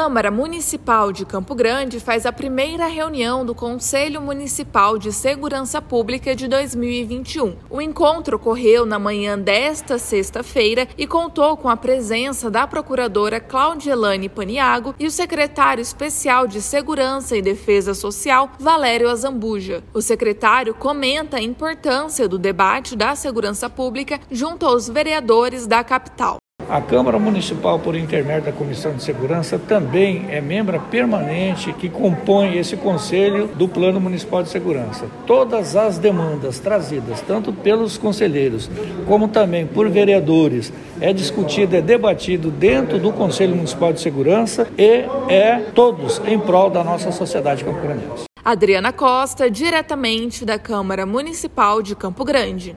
Câmara Municipal de Campo Grande faz a primeira reunião do Conselho Municipal de Segurança Pública de 2021. O encontro ocorreu na manhã desta sexta-feira e contou com a presença da procuradora Claudielane Paniago e o secretário especial de Segurança e Defesa Social, Valério Azambuja. O secretário comenta a importância do debate da segurança pública junto aos vereadores da capital. A Câmara Municipal, por intermédio da Comissão de Segurança, também é membro permanente que compõe esse Conselho do Plano Municipal de Segurança. Todas as demandas trazidas, tanto pelos conselheiros como também por vereadores, é discutido, é debatido dentro do Conselho Municipal de Segurança e é todos em prol da nossa sociedade campo-grandense. Adriana Costa, diretamente da Câmara Municipal de Campo Grande.